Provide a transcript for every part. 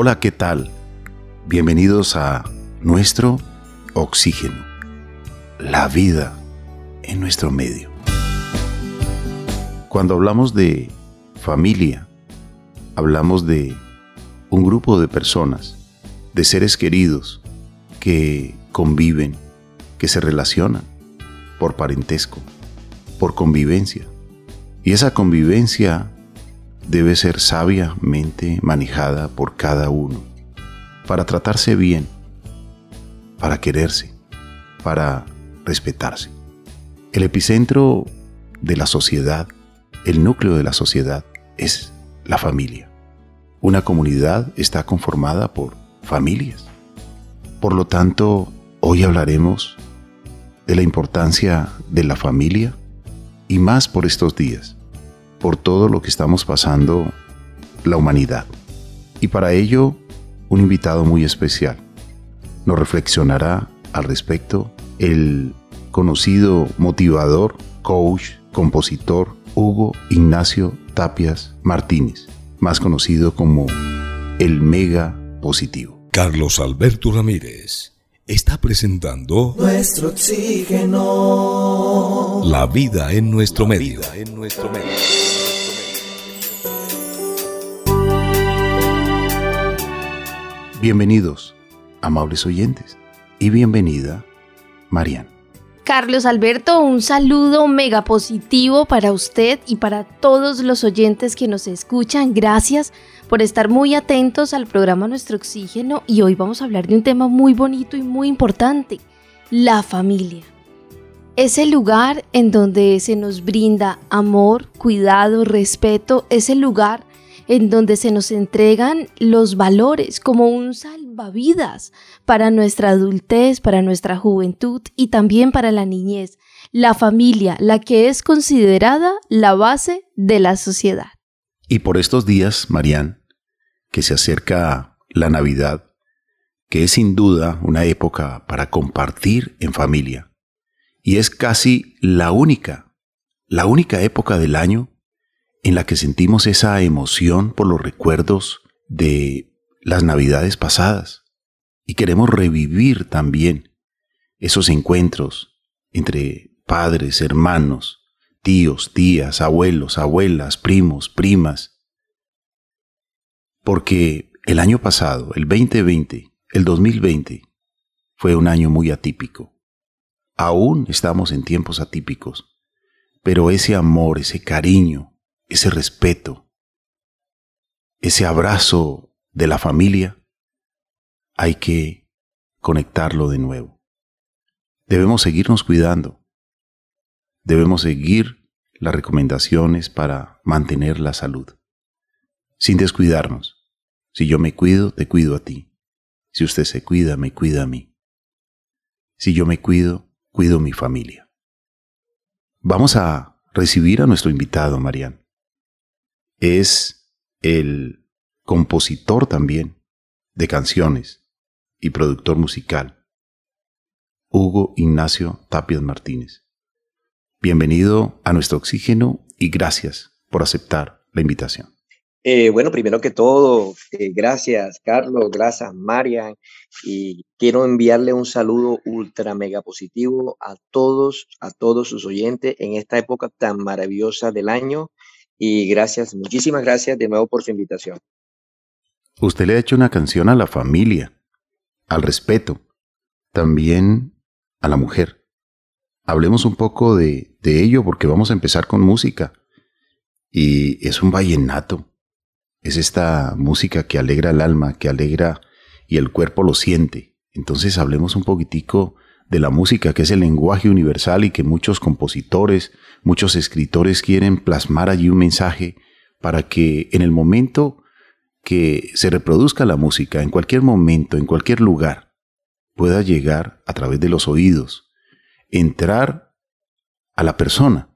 Hola, ¿qué tal? Bienvenidos a nuestro oxígeno, la vida en nuestro medio. Cuando hablamos de familia, hablamos de un grupo de personas, de seres queridos que conviven, que se relacionan por parentesco, por convivencia. Y esa convivencia debe ser sabiamente manejada por cada uno para tratarse bien, para quererse, para respetarse. El epicentro de la sociedad, el núcleo de la sociedad es la familia. Una comunidad está conformada por familias. Por lo tanto, hoy hablaremos de la importancia de la familia y más por estos días por todo lo que estamos pasando la humanidad. Y para ello, un invitado muy especial. Nos reflexionará al respecto el conocido motivador, coach, compositor Hugo Ignacio Tapias Martínez, más conocido como el Mega Positivo. Carlos Alberto Ramírez está presentando Nuestro oxígeno. La vida en nuestro medio. en nuestro medio. Bienvenidos, amables oyentes, y bienvenida, Marian. Carlos Alberto, un saludo mega positivo para usted y para todos los oyentes que nos escuchan. Gracias por estar muy atentos al programa Nuestro Oxígeno y hoy vamos a hablar de un tema muy bonito y muy importante, la familia. Es el lugar en donde se nos brinda amor, cuidado, respeto, es el lugar en donde se nos entregan los valores como un salvavidas para nuestra adultez, para nuestra juventud y también para la niñez. La familia, la que es considerada la base de la sociedad. Y por estos días, Marían, que se acerca la Navidad, que es sin duda una época para compartir en familia, y es casi la única, la única época del año en la que sentimos esa emoción por los recuerdos de las navidades pasadas y queremos revivir también esos encuentros entre padres, hermanos, tíos, tías, abuelos, abuelas, primos, primas. Porque el año pasado, el 2020, el 2020, fue un año muy atípico. Aún estamos en tiempos atípicos, pero ese amor, ese cariño, ese respeto, ese abrazo de la familia, hay que conectarlo de nuevo. Debemos seguirnos cuidando. Debemos seguir las recomendaciones para mantener la salud, sin descuidarnos. Si yo me cuido, te cuido a ti. Si usted se cuida, me cuida a mí. Si yo me cuido, cuido mi familia. Vamos a recibir a nuestro invitado, Marian es el compositor también de canciones y productor musical, Hugo Ignacio Tapias Martínez. Bienvenido a nuestro oxígeno y gracias por aceptar la invitación. Eh, bueno, primero que todo, eh, gracias Carlos, gracias Marian y quiero enviarle un saludo ultra mega positivo a todos, a todos sus oyentes en esta época tan maravillosa del año y gracias, muchísimas gracias de nuevo por su invitación. Usted le ha hecho una canción a la familia, al respeto, también a la mujer. Hablemos un poco de, de ello porque vamos a empezar con música. Y es un vallenato. Es esta música que alegra el alma, que alegra y el cuerpo lo siente. Entonces hablemos un poquitico de la música, que es el lenguaje universal y que muchos compositores, muchos escritores quieren plasmar allí un mensaje para que en el momento que se reproduzca la música, en cualquier momento, en cualquier lugar, pueda llegar a través de los oídos, entrar a la persona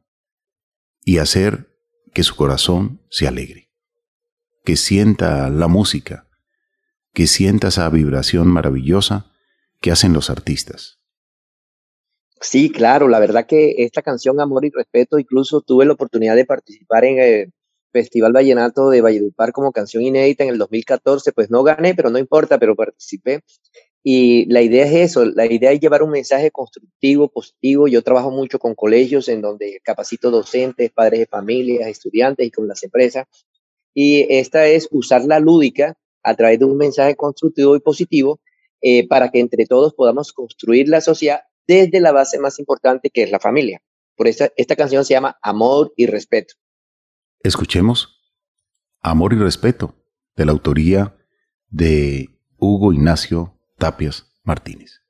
y hacer que su corazón se alegre, que sienta la música, que sienta esa vibración maravillosa que hacen los artistas. Sí, claro, la verdad que esta canción Amor y Respeto, incluso tuve la oportunidad de participar en, eh, Festival Vallenato de Valledupar como canción inédita en el 2014, pues no gané, pero no importa, pero participé. Y la idea es eso, la idea es llevar un mensaje constructivo, positivo. Yo trabajo mucho con colegios en donde capacito docentes, padres de familias, estudiantes y con las empresas. Y esta es usar la lúdica a través de un mensaje constructivo y positivo eh, para que entre todos podamos construir la sociedad desde la base más importante que es la familia. Por eso esta canción se llama Amor y Respeto. Escuchemos Amor y Respeto, de la autoría de Hugo Ignacio Tapias Martínez.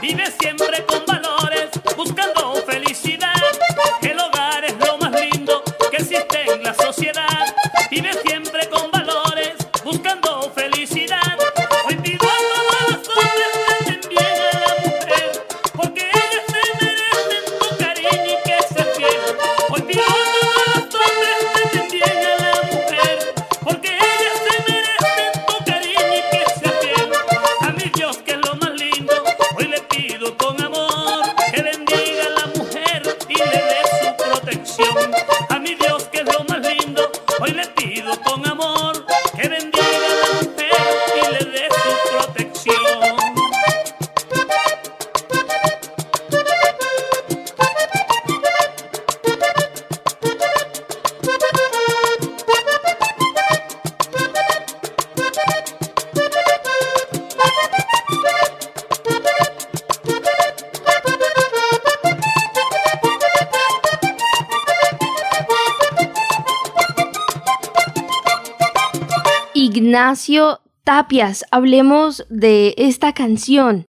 vive siempre con valores. Ignacio Tapias, hablemos de esta canción.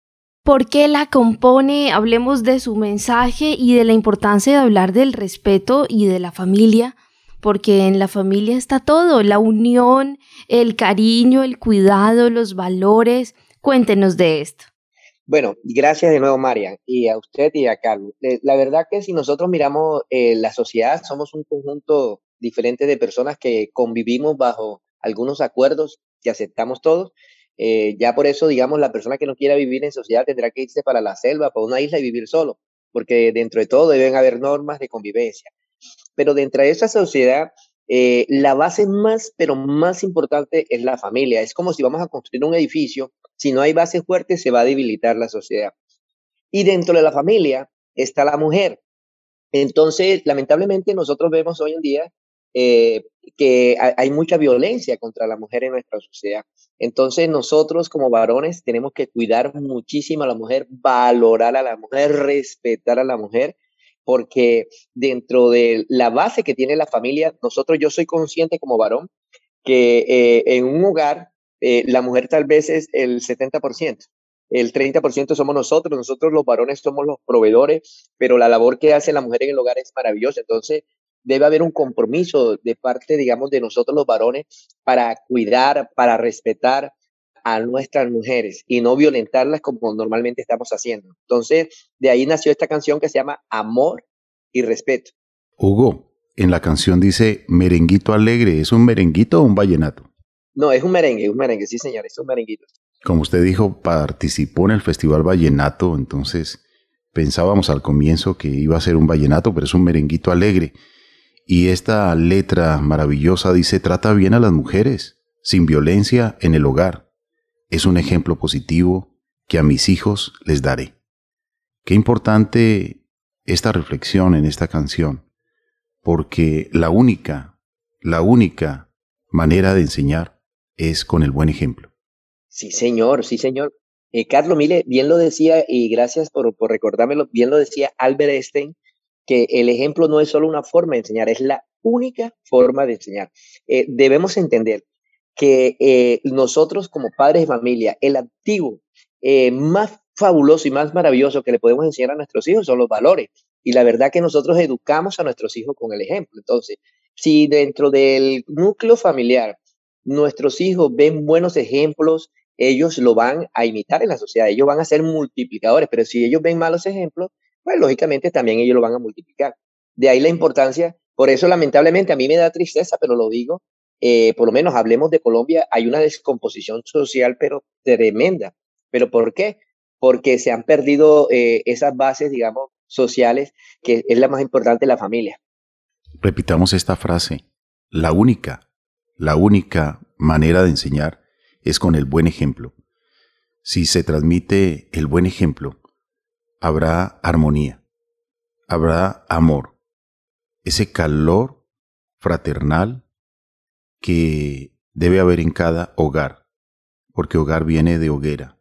¿Por qué la compone? Hablemos de su mensaje y de la importancia de hablar del respeto y de la familia, porque en la familia está todo, la unión, el cariño, el cuidado, los valores. Cuéntenos de esto. Bueno, gracias de nuevo, Marian, y a usted y a Carlos. Eh, la verdad que si nosotros miramos eh, la sociedad, somos un conjunto diferente de personas que convivimos bajo algunos acuerdos que aceptamos todos. Eh, ya por eso, digamos, la persona que no quiera vivir en sociedad tendrá que irse para la selva, para una isla y vivir solo, porque dentro de todo deben haber normas de convivencia. Pero dentro de esa sociedad, eh, la base más, pero más importante es la familia. Es como si vamos a construir un edificio, si no hay base fuerte se va a debilitar la sociedad. Y dentro de la familia está la mujer. Entonces, lamentablemente nosotros vemos hoy en día eh, que hay mucha violencia contra la mujer en nuestra sociedad. Entonces nosotros como varones tenemos que cuidar muchísimo a la mujer, valorar a la mujer, respetar a la mujer, porque dentro de la base que tiene la familia, nosotros yo soy consciente como varón que eh, en un hogar eh, la mujer tal vez es el 70%. el 30% somos nosotros, nosotros los varones somos los proveedores, pero la labor que hace la mujer en el hogar es maravillosa. Entonces, debe haber un compromiso de parte, digamos, de nosotros los varones para cuidar, para respetar a nuestras mujeres y no violentarlas como normalmente estamos haciendo. Entonces, de ahí nació esta canción que se llama Amor y Respeto. Hugo, en la canción dice merenguito alegre, ¿es un merenguito o un vallenato? No, es un merengue, un merengue, sí señor, es un merenguito. Como usted dijo, participó en el Festival Vallenato, entonces pensábamos al comienzo que iba a ser un vallenato, pero es un merenguito alegre. Y esta letra maravillosa dice, trata bien a las mujeres, sin violencia en el hogar. Es un ejemplo positivo que a mis hijos les daré. Qué importante esta reflexión en esta canción, porque la única, la única manera de enseñar es con el buen ejemplo. Sí, señor, sí, señor. Eh, Carlos Mile, bien lo decía, y gracias por, por recordármelo, bien lo decía Albert Einstein, que el ejemplo no es solo una forma de enseñar, es la única forma de enseñar. Eh, debemos entender que eh, nosotros como padres de familia, el activo más fabuloso y más maravilloso que le podemos enseñar a nuestros hijos son los valores. Y la verdad que nosotros educamos a nuestros hijos con el ejemplo. Entonces, si dentro del núcleo familiar nuestros hijos ven buenos ejemplos, ellos lo van a imitar en la sociedad, ellos van a ser multiplicadores, pero si ellos ven malos ejemplos, pues lógicamente también ellos lo van a multiplicar. De ahí la importancia, por eso lamentablemente a mí me da tristeza, pero lo digo, eh, por lo menos hablemos de Colombia, hay una descomposición social, pero tremenda. ¿Pero por qué? Porque se han perdido eh, esas bases, digamos, sociales, que es la más importante, la familia. Repitamos esta frase, la única, la única manera de enseñar es con el buen ejemplo. Si se transmite el buen ejemplo, habrá armonía, habrá amor, ese calor fraternal que debe haber en cada hogar, porque hogar viene de hoguera.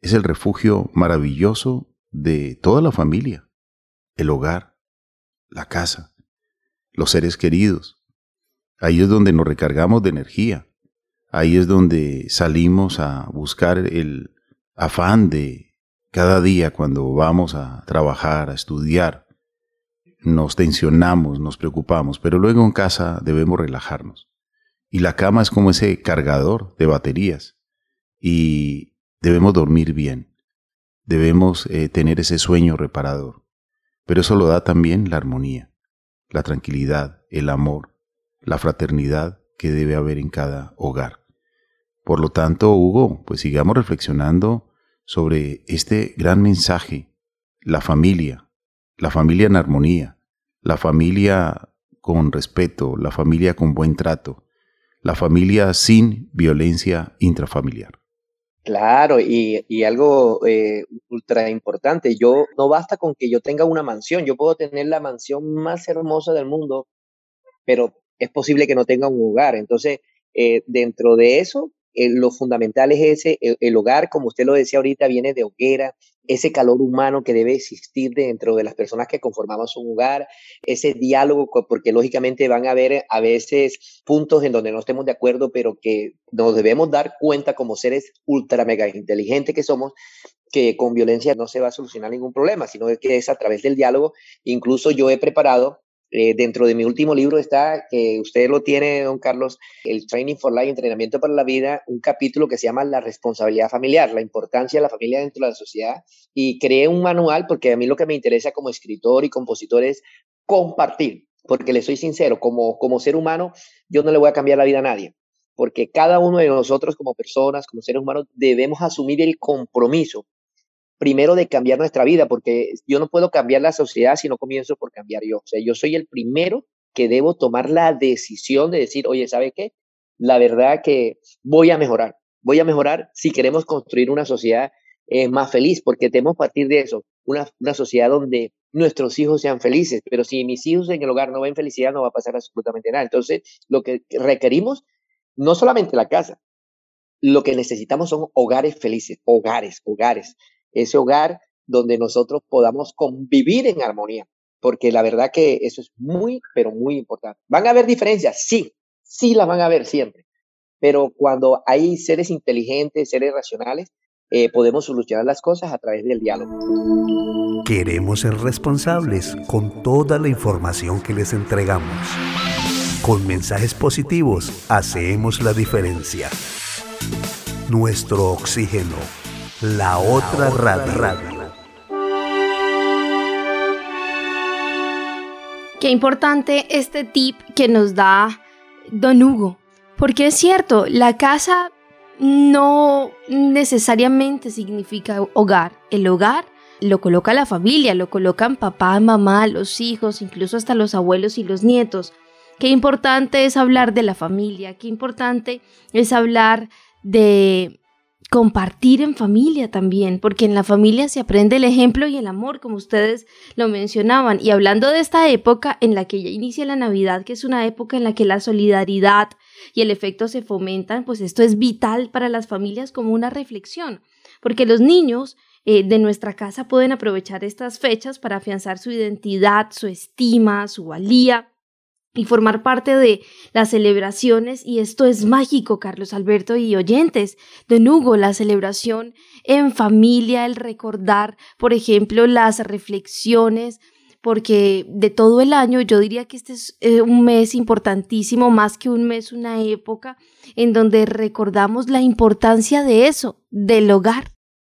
Es el refugio maravilloso de toda la familia, el hogar, la casa, los seres queridos. Ahí es donde nos recargamos de energía, Ahí es donde salimos a buscar el afán de cada día cuando vamos a trabajar, a estudiar. Nos tensionamos, nos preocupamos, pero luego en casa debemos relajarnos. Y la cama es como ese cargador de baterías. Y debemos dormir bien. Debemos eh, tener ese sueño reparador. Pero eso lo da también la armonía, la tranquilidad, el amor, la fraternidad que debe haber en cada hogar. Por lo tanto, Hugo, pues sigamos reflexionando sobre este gran mensaje, la familia, la familia en armonía, la familia con respeto, la familia con buen trato, la familia sin violencia intrafamiliar. Claro, y, algo eh, ultra importante, yo no basta con que yo tenga una mansión, yo puedo tener la mansión más hermosa del mundo, pero es posible que no tenga un hogar. Entonces, eh, dentro de eso, eh, lo fundamental es ese, el, hogar, como usted lo decía ahorita, viene de hoguera, ese calor humano que debe existir dentro de las personas que conformamos un hogar, ese diálogo, porque lógicamente van a haber a veces puntos en donde no estemos de acuerdo, pero que nos debemos dar cuenta como seres ultra mega inteligentes que somos, que con violencia no se va a solucionar ningún problema, sino que es a través del diálogo. Incluso yo he preparado eh, dentro de mi último libro está, que usted lo tiene, don Carlos, el Training for Life, entrenamiento para la vida, un capítulo que se llama La responsabilidad familiar, la importancia de la familia dentro de la sociedad. Y creé un manual porque a mí lo que me interesa como escritor y compositor es compartir, porque le soy sincero, como, como ser humano, yo no le voy a cambiar la vida a nadie, porque cada uno de nosotros como personas, como seres humanos, debemos asumir el compromiso primero de cambiar nuestra vida, porque yo no puedo cambiar la sociedad si no comienzo por cambiar yo. O sea, yo soy el primero que debo tomar la decisión de decir, oye, ¿sabe qué? La verdad que voy a mejorar, voy a mejorar si queremos construir una sociedad eh, más feliz, porque tenemos partir de eso, una, una sociedad donde nuestros hijos sean felices, pero si mis hijos en el hogar no ven felicidad, no va a pasar absolutamente nada. Entonces, lo que requerimos, no solamente la casa, lo que necesitamos son hogares felices, hogares, hogares ese hogar donde nosotros podamos convivir en armonía, porque la verdad que eso es muy, pero muy importante. ¿Van a haber diferencias? Sí, sí las van a haber siempre, pero cuando hay seres inteligentes, seres racionales, eh, podemos solucionar las cosas a través del diálogo. Queremos ser responsables con toda la información que les entregamos. Con mensajes positivos hacemos la diferencia. Nuestro oxígeno, la otra radio. Qué importante este tip que nos da Don Hugo, porque es cierto, la casa no necesariamente significa hogar. El hogar lo coloca la familia, lo colocan papá, mamá, los hijos, incluso hasta los abuelos y los nietos. Qué importante es hablar de la familia, qué importante es hablar de compartir en familia también, porque en la familia se aprende el ejemplo y el amor, como ustedes lo mencionaban. Y hablando de esta época en la que ya inicia la Navidad, que es una época en la que la solidaridad y el efecto se fomentan, pues esto es vital para las familias como una reflexión, porque los niños eh, de nuestra casa pueden aprovechar estas fechas para afianzar su identidad, su estima, su valía y formar parte de las celebraciones. Y esto es mágico, Carlos Alberto y oyentes. De Hugo, la celebración en familia, el recordar, por ejemplo, las reflexiones, porque de todo el año yo diría que este es eh, un mes importantísimo, más que un mes, una época en donde recordamos la importancia de eso, del hogar.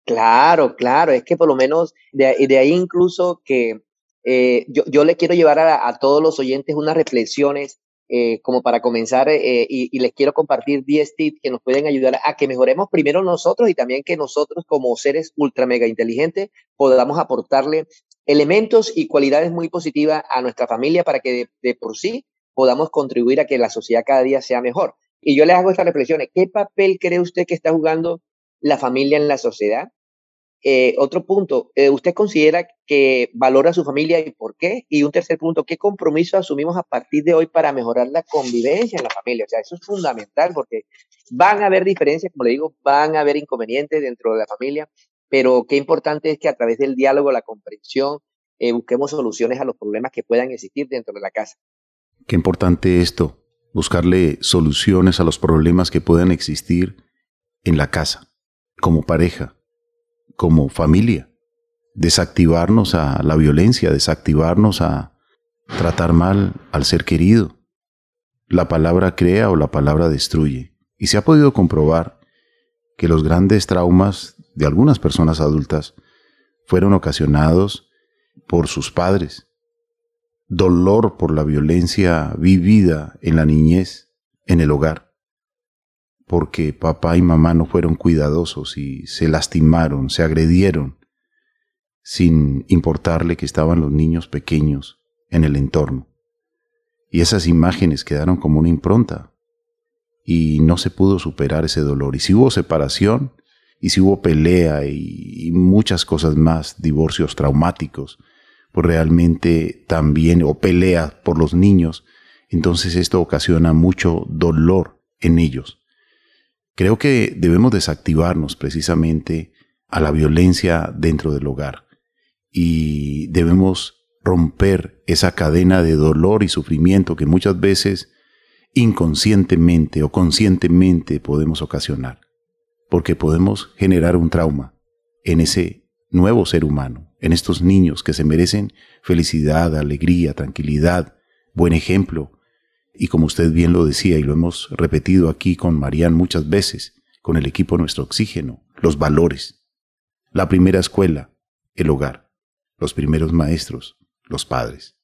Claro, claro, es que por lo menos de, de ahí incluso que eh, yo, yo, le quiero llevar a, todos los oyentes unas reflexiones eh, como para comenzar eh, y, les quiero compartir 10 tips que nos pueden ayudar a que mejoremos primero nosotros y también que nosotros como seres ultra mega inteligentes podamos aportarle elementos y cualidades muy positivas a nuestra familia para que de, por sí podamos contribuir a que la sociedad cada día sea mejor. Y yo les hago estas reflexiones. ¿Qué papel cree usted que está jugando la familia en la sociedad? Otro punto, ¿usted considera que valora a su familia y por qué? Y un tercer punto, ¿qué compromiso asumimos a partir de hoy para mejorar la convivencia en la familia? O sea, eso es fundamental porque van a haber diferencias, como le digo, van a haber inconvenientes dentro de la familia, pero qué importante es que a través del diálogo, la comprensión, eh, busquemos soluciones a los problemas que puedan existir dentro de la casa. Qué importante esto, buscarle soluciones a los problemas que puedan existir en la casa, como pareja como familia. Desactivarnos a la violencia, desactivarnos a tratar mal al ser querido. La palabra crea o la palabra destruye. Y se ha podido comprobar que los grandes traumas de algunas personas adultas fueron ocasionados por sus padres. Dolor por la violencia vivida en la niñez, en el hogar porque papá y mamá no fueron cuidadosos y se lastimaron, se agredieron, sin importarle que estaban los niños pequeños en el entorno. Y esas imágenes quedaron como una impronta y no se pudo superar ese dolor. Y si hubo separación, y si hubo pelea y, muchas cosas más, divorcios traumáticos, pues realmente también, o pelea por los niños, entonces esto ocasiona mucho dolor en ellos. Creo que debemos desactivarnos precisamente a la violencia dentro del hogar y debemos romper esa cadena de dolor y sufrimiento que muchas veces inconscientemente o conscientemente podemos ocasionar, porque podemos generar un trauma en ese nuevo ser humano, en estos niños que se merecen felicidad, alegría, tranquilidad, buen ejemplo, y como usted bien lo decía y lo hemos repetido aquí con Marían muchas veces, con el equipo Nuestro Oxígeno, los valores. La primera escuela, el hogar. Los primeros maestros, los padres.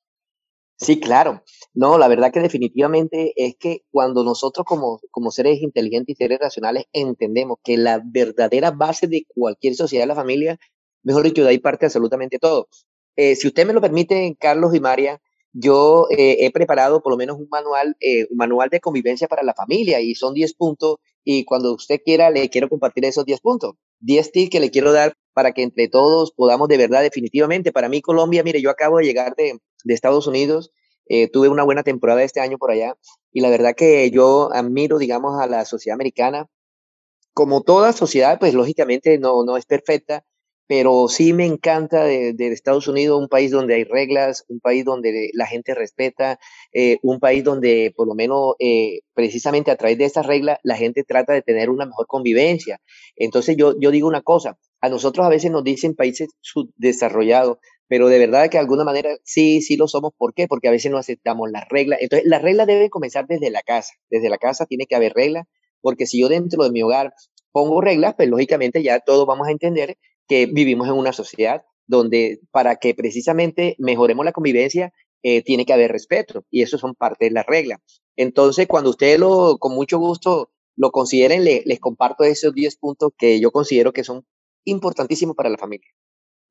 Sí, claro. No, la verdad que definitivamente es que cuando nosotros como, como seres inteligentes y seres racionales entendemos que la verdadera base de cualquier sociedad es la familia, mejor dicho, de ahí parte absolutamente todo. Eh, si usted me lo permite, Carlos y María, yo eh, he preparado por lo menos un manual, eh, un manual de convivencia para la familia y son 10 puntos y cuando usted quiera le quiero compartir esos 10 puntos. 10 tips que le quiero dar para que entre todos podamos de verdad definitivamente. Para mí Colombia, mire, yo acabo de llegar de, de Estados Unidos, eh, tuve una buena temporada este año por allá y la verdad que yo admiro, digamos, a la sociedad americana. Como toda sociedad, pues lógicamente no, no es perfecta, pero sí me encanta de, Estados Unidos, un país donde hay reglas, un país donde la gente respeta, eh, un país donde por lo menos eh, precisamente a través de estas reglas la gente trata de tener una mejor convivencia. Entonces yo, yo digo una cosa, a nosotros a veces nos dicen países subdesarrollados, pero de verdad que de alguna manera sí, sí lo somos. ¿Por qué? Porque a veces no aceptamos las reglas. Entonces, las reglas deben comenzar desde la casa. Desde la casa tiene que haber reglas, porque si yo dentro de mi hogar pongo reglas, pues lógicamente ya todos vamos a entender que vivimos en una sociedad donde para que precisamente mejoremos la convivencia, eh, tiene que haber respeto y eso son parte de las reglas. Entonces, cuando ustedes lo, con mucho gusto lo consideren, les comparto esos 10 puntos que yo considero que son importantísimos para la familia.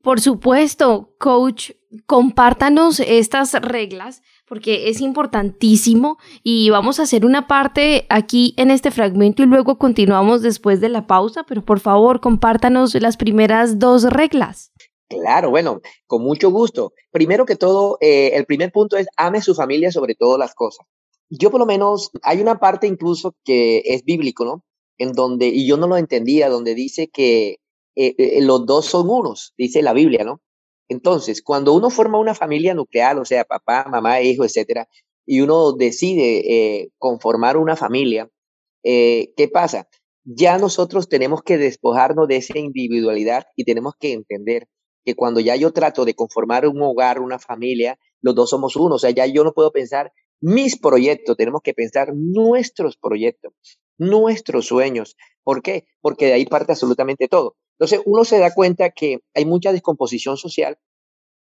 Por supuesto, coach, compártanos estas reglas porque es importantísimo y vamos a hacer una parte aquí en este fragmento y luego continuamos después de la pausa, pero por favor compártanos las primeras dos reglas. Claro, bueno, con mucho gusto. Primero que todo, eh, el primer punto es ame su familia sobre todas las cosas. Yo por lo menos, hay una parte incluso que es bíblico, ¿no? En donde, y yo no lo entendía, donde dice que eh, eh, los dos son unos, dice la Biblia, ¿no? Entonces, cuando uno forma una familia nuclear, o sea, papá, mamá, hijo, etcétera, y uno decide eh, conformar una familia, eh, ¿qué pasa? Ya nosotros tenemos que despojarnos de esa individualidad y tenemos que entender que cuando ya yo trato de conformar un hogar, una familia, los dos somos uno. O sea, ya yo no puedo pensar mis proyectos, tenemos que pensar nuestros proyectos, nuestros sueños. ¿Por qué? Porque de ahí parte absolutamente todo. Entonces uno se da cuenta que hay mucha descomposición social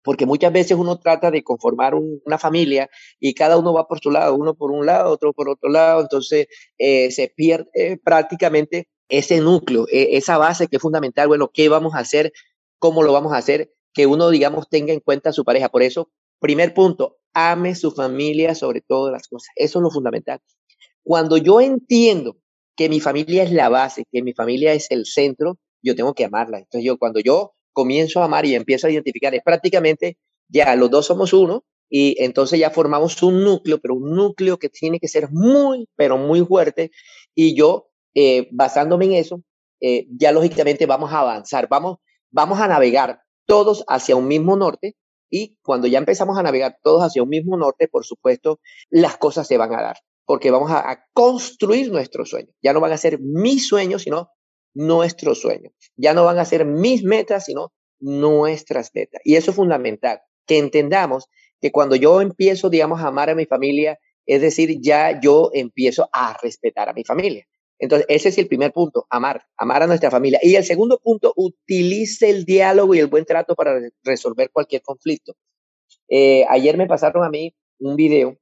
porque muchas veces uno trata de conformar una familia y cada uno va por su lado, uno por un lado, otro por otro lado, entonces eh, se pierde prácticamente ese núcleo, e, esa base que es fundamental, bueno, ¿qué vamos a hacer? ¿Cómo lo vamos a hacer? Que uno, digamos, tenga en cuenta a su pareja. Por eso, primer punto, ame su familia sobre todas las cosas. Eso es lo fundamental. Cuando yo entiendo que mi familia es la base, que mi familia es el centro, yo tengo que amarla. Entonces yo cuando yo comienzo a amar y empiezo a identificar, es prácticamente ya los dos somos uno y entonces ya formamos un núcleo, pero un núcleo que tiene que ser muy, pero muy fuerte y yo eh, basándome en eso, eh, ya lógicamente vamos a avanzar, vamos, vamos a navegar todos hacia un mismo norte y cuando ya empezamos a navegar todos hacia un mismo norte, por supuesto, las cosas se van a dar, porque vamos a, construir nuestros sueños. Ya no van a ser mis sueños, sino nuestro sueño. Ya no van a ser mis metas, sino nuestras metas. Y eso es fundamental, que entendamos que cuando yo empiezo, digamos, a amar a mi familia, es decir, ya yo empiezo a respetar a mi familia. Entonces, ese es el primer punto, amar, amar a nuestra familia. Y el segundo punto, utilice el diálogo y el buen trato para resolver cualquier conflicto. Eh, ayer me pasaron a mí un video,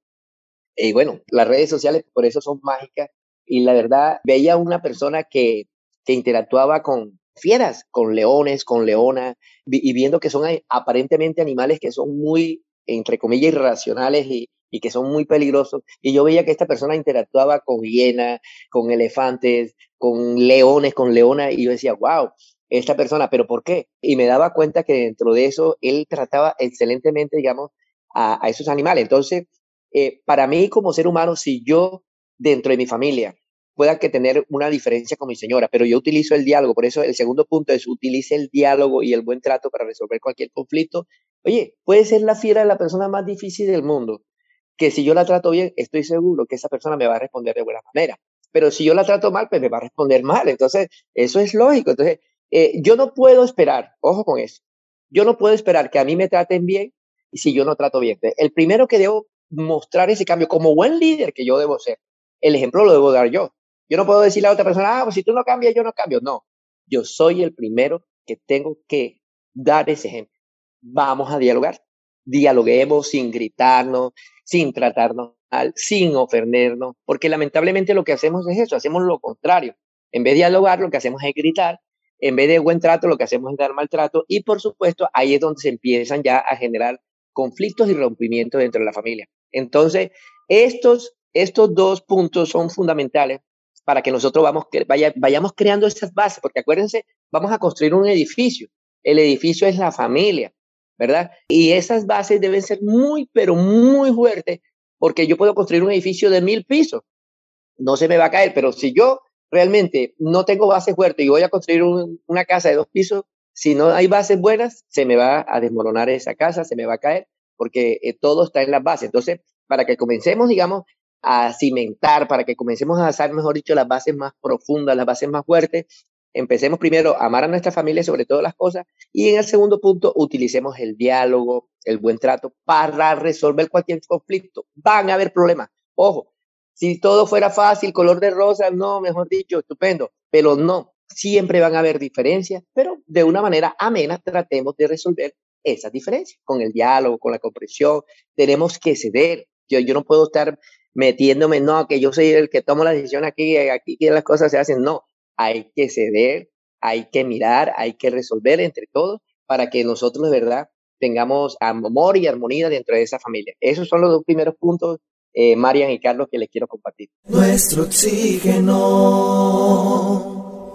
y bueno, las redes sociales por eso son mágicas, y la verdad, veía una persona que que interactuaba con fieras, con leones, con leonas, y viendo que son aparentemente animales que son muy, entre comillas, irracionales y, y que son muy peligrosos. Y yo veía que esta persona interactuaba con hienas, con elefantes, con leones, con leonas, y yo decía, wow, esta persona, pero ¿por qué? Y me daba cuenta que dentro de eso él trataba excelentemente, digamos, a, a esos animales. Entonces, eh, para mí como ser humano, si yo dentro de mi familia pueda que tener una diferencia con mi señora, pero yo utilizo el diálogo, por eso el segundo punto es utilice el diálogo y el buen trato para resolver cualquier conflicto. Oye, puede ser la fiera de la persona más difícil del mundo, que si yo la trato bien, estoy seguro que esa persona me va a responder de buena manera, pero si yo la trato mal, pues me va a responder mal, entonces eso es lógico, entonces eh, yo no puedo esperar, ojo con eso, yo no puedo esperar que a mí me traten bien si yo no trato bien. El primero que debo mostrar ese cambio como buen líder que yo debo ser, el ejemplo lo debo dar yo. Yo no puedo decirle a otra persona, ah, pues si tú no cambias, yo no cambio. No, yo soy el primero que tengo que dar ese ejemplo. Vamos a dialogar. Dialoguemos sin gritarnos, sin tratarnos mal, sin ofendernos, porque lamentablemente lo que hacemos es eso, hacemos lo contrario. En vez de dialogar, lo que hacemos es gritar. En vez de buen trato, lo que hacemos es dar maltrato. Y por supuesto, ahí es donde se empiezan ya a generar conflictos y rompimientos dentro de la familia. Entonces, estos, estos dos puntos son fundamentales para que nosotros vamos, vaya, vayamos creando esas bases, porque acuérdense, vamos a construir un edificio. El edificio es la familia, ¿verdad? Y esas bases deben ser muy, pero muy fuertes, porque yo puedo construir un edificio de mil pisos, no se me va a caer, pero si yo realmente no tengo base fuerte y voy a construir una casa de dos pisos, Si no hay bases buenas, se me va a desmoronar esa casa, se me va a caer, porque eh, todo está en las bases. Entonces, para que comencemos, digamos, a cimentar, para que comencemos a hacer, mejor dicho, las bases más profundas, las bases más fuertes, empecemos primero a amar a nuestra familia sobre todas las cosas y en el segundo punto utilicemos el diálogo, el buen trato para resolver cualquier conflicto. Van a haber problemas. Ojo, si todo fuera fácil, color de rosa, no, mejor dicho, estupendo, pero no, siempre van a haber diferencias, pero de una manera amena tratemos de resolver esas diferencias con el diálogo, con la comprensión. Tenemos que ceder. Yo, yo no puedo estar metiéndome, no, que yo soy el que tomo la decisión aquí, aquí que las cosas se hacen. No, hay que ceder, hay que mirar, hay que resolver entre todos para que nosotros de verdad tengamos amor y armonía dentro de esa familia. Esos son los dos primeros puntos, eh, Marian y Carlos, que les quiero compartir. Nuestro oxígeno.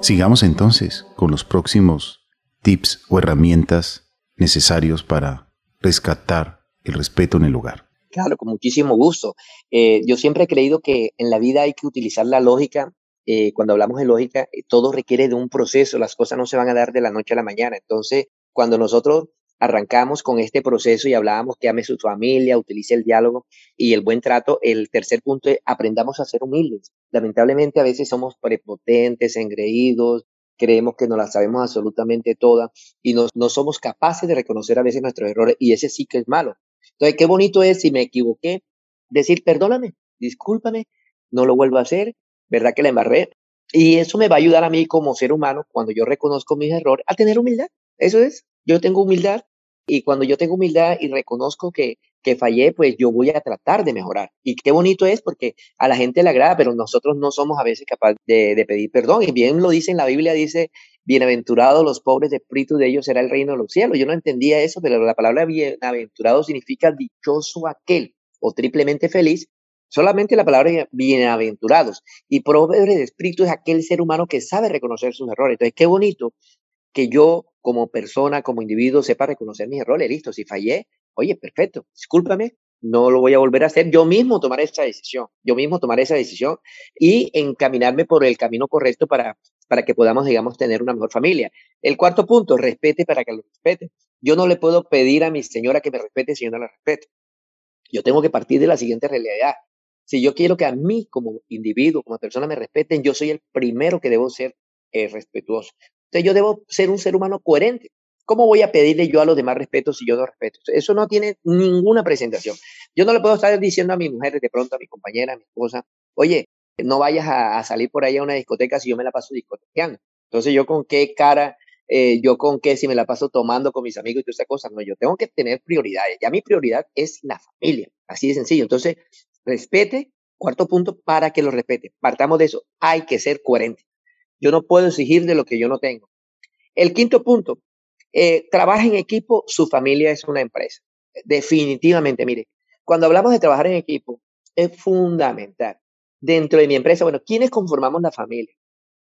Sigamos entonces con los próximos tips o herramientas necesarios para rescatar el respeto en el hogar. Claro, con muchísimo gusto. Eh, yo siempre he creído que en la vida hay que utilizar la lógica. Eh, cuando hablamos de lógica, eh, todo requiere de un proceso, las cosas no se van a dar de la noche a la mañana. Entonces, cuando nosotros arrancamos con este proceso y hablábamos que ame su familia, utilice el diálogo y el buen trato, el tercer punto es aprendamos a ser humildes. Lamentablemente a veces somos prepotentes, engreídos, creemos que no la sabemos absolutamente toda y no, no somos capaces de reconocer a veces nuestros errores y ese sí que es malo. Entonces, qué bonito es si me equivoqué, decir, perdóname, discúlpame, no lo vuelvo a hacer, verdad que la embarré. Y eso me va a ayudar a mí como ser humano, cuando yo reconozco mis errores, a tener humildad. Eso es, yo tengo humildad y cuando yo tengo humildad y reconozco que, que fallé, pues yo voy a tratar de mejorar. Y qué bonito es porque a la gente le agrada, pero nosotros no somos a veces capaces de, pedir perdón. Y bien lo dice en la Biblia, dice, bienaventurados los pobres de espíritu, de ellos será el reino de los cielos. Yo no entendía eso, pero la palabra bienaventurado significa dichoso aquel o triplemente feliz. Solamente la palabra bienaventurados. Y pobre de espíritu es aquel ser humano que sabe reconocer sus errores. Entonces, qué bonito que yo como persona, como individuo, sepa reconocer mis errores. Listo, si fallé, oye, perfecto, discúlpame, no lo voy a volver a hacer. Yo mismo tomaré esa decisión, yo mismo tomaré esa decisión y encaminarme por el camino correcto para para que podamos, digamos, tener una mejor familia. El cuarto punto, respete para que lo respete. Yo no le puedo pedir a mi señora que me respete si yo no la respeto. Yo tengo que partir de la siguiente realidad. Si yo quiero que a mí como individuo, como persona me respeten, yo soy el primero que debo ser eh, respetuoso. Entonces yo debo ser un ser humano coherente. ¿Cómo voy a pedirle yo a los demás respeto si yo no respeto? Eso no tiene ninguna presentación. Yo no le puedo estar diciendo a mi mujer, de pronto a mi compañera, a mi esposa, oye, no vayas a, salir por ahí a una discoteca si yo me la paso discotequeando. Entonces, yo con qué cara, eh, yo con qué si me la paso tomando con mis amigos y todas esas cosas. No, yo tengo que tener prioridades. Ya mi prioridad es la familia. Así de sencillo. Entonces, respete, cuarto punto, para que lo respete. Partamos de eso. Hay que ser coherente. Yo no puedo exigir de lo que yo no tengo. El quinto punto, eh, trabaja en equipo, su familia es una empresa. Definitivamente, mire, cuando hablamos de trabajar en equipo, es fundamental dentro de mi empresa, bueno, ¿quiénes conformamos la familia?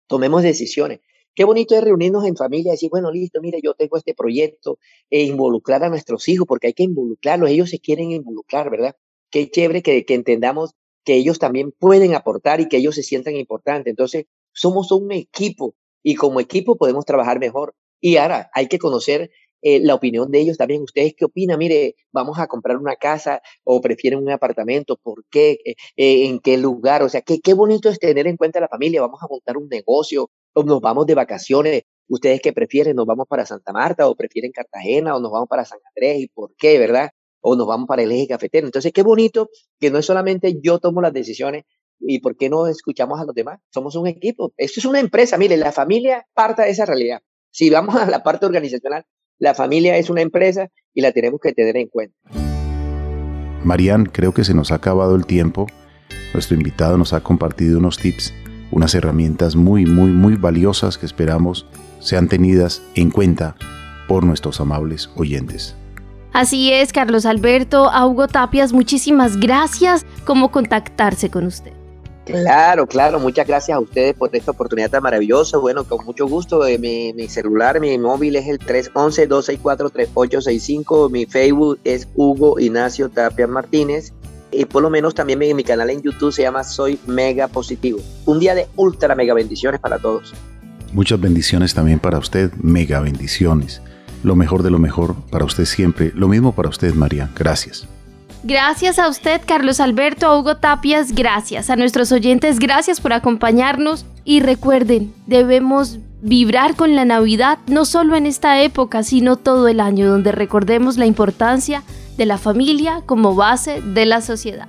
Tomemos decisiones. Qué bonito es reunirnos en familia y decir, bueno, listo, mire, yo tengo este proyecto e involucrar a nuestros hijos, porque hay que involucrarlos, ellos se quieren involucrar, ¿verdad? Qué chévere que, que entendamos que ellos también pueden aportar y que ellos se sientan importantes. Entonces, somos un equipo y como equipo podemos trabajar mejor. Y ahora hay que conocer eh, la opinión de ellos también. ¿Ustedes qué opinan? Mire, vamos a comprar una casa o prefieren un apartamento, ¿por qué? Eh, eh, ¿En qué lugar? O sea, qué, qué bonito es tener en cuenta la familia. Vamos a montar un negocio o nos vamos de vacaciones. ¿Ustedes qué prefieren? ¿Nos vamos para Santa Marta o prefieren Cartagena o nos vamos para San Andrés? ¿Y por qué, verdad? O nos vamos para el eje cafetero. Entonces, qué bonito que no es solamente yo tomo las decisiones, ¿Y por qué no escuchamos a los demás? Somos un equipo. Esto es una empresa. Mire, la familia parta de esa realidad. Si vamos a la parte organizacional, la familia es una empresa y la tenemos que tener en cuenta. Marian, creo que se nos ha acabado el tiempo. Nuestro invitado nos ha compartido unos tips, unas herramientas muy, muy, muy valiosas que esperamos sean tenidas en cuenta por nuestros amables oyentes. Así es, Carlos Alberto, a Hugo Tapias, muchísimas gracias. ¿Cómo contactarse con usted? Claro, claro, muchas gracias a ustedes por esta oportunidad tan maravillosa. Bueno, con mucho gusto, eh, mi, celular, mi móvil es el 311-264-3865, mi Facebook es Hugo Ignacio Tapia Martínez y por lo menos también mi, mi canal en YouTube se llama Soy Mega Positivo. Un día de ultra mega bendiciones para todos. Muchas bendiciones también para usted, mega bendiciones. Lo mejor de lo mejor para usted siempre. Lo mismo para usted, María. Gracias. Gracias a usted, Carlos Alberto, a Hugo Tapias, gracias. A nuestros oyentes, gracias por acompañarnos. Y recuerden, debemos vibrar con la Navidad no solo en esta época, sino todo el año, donde recordemos la importancia de la familia como base de la sociedad.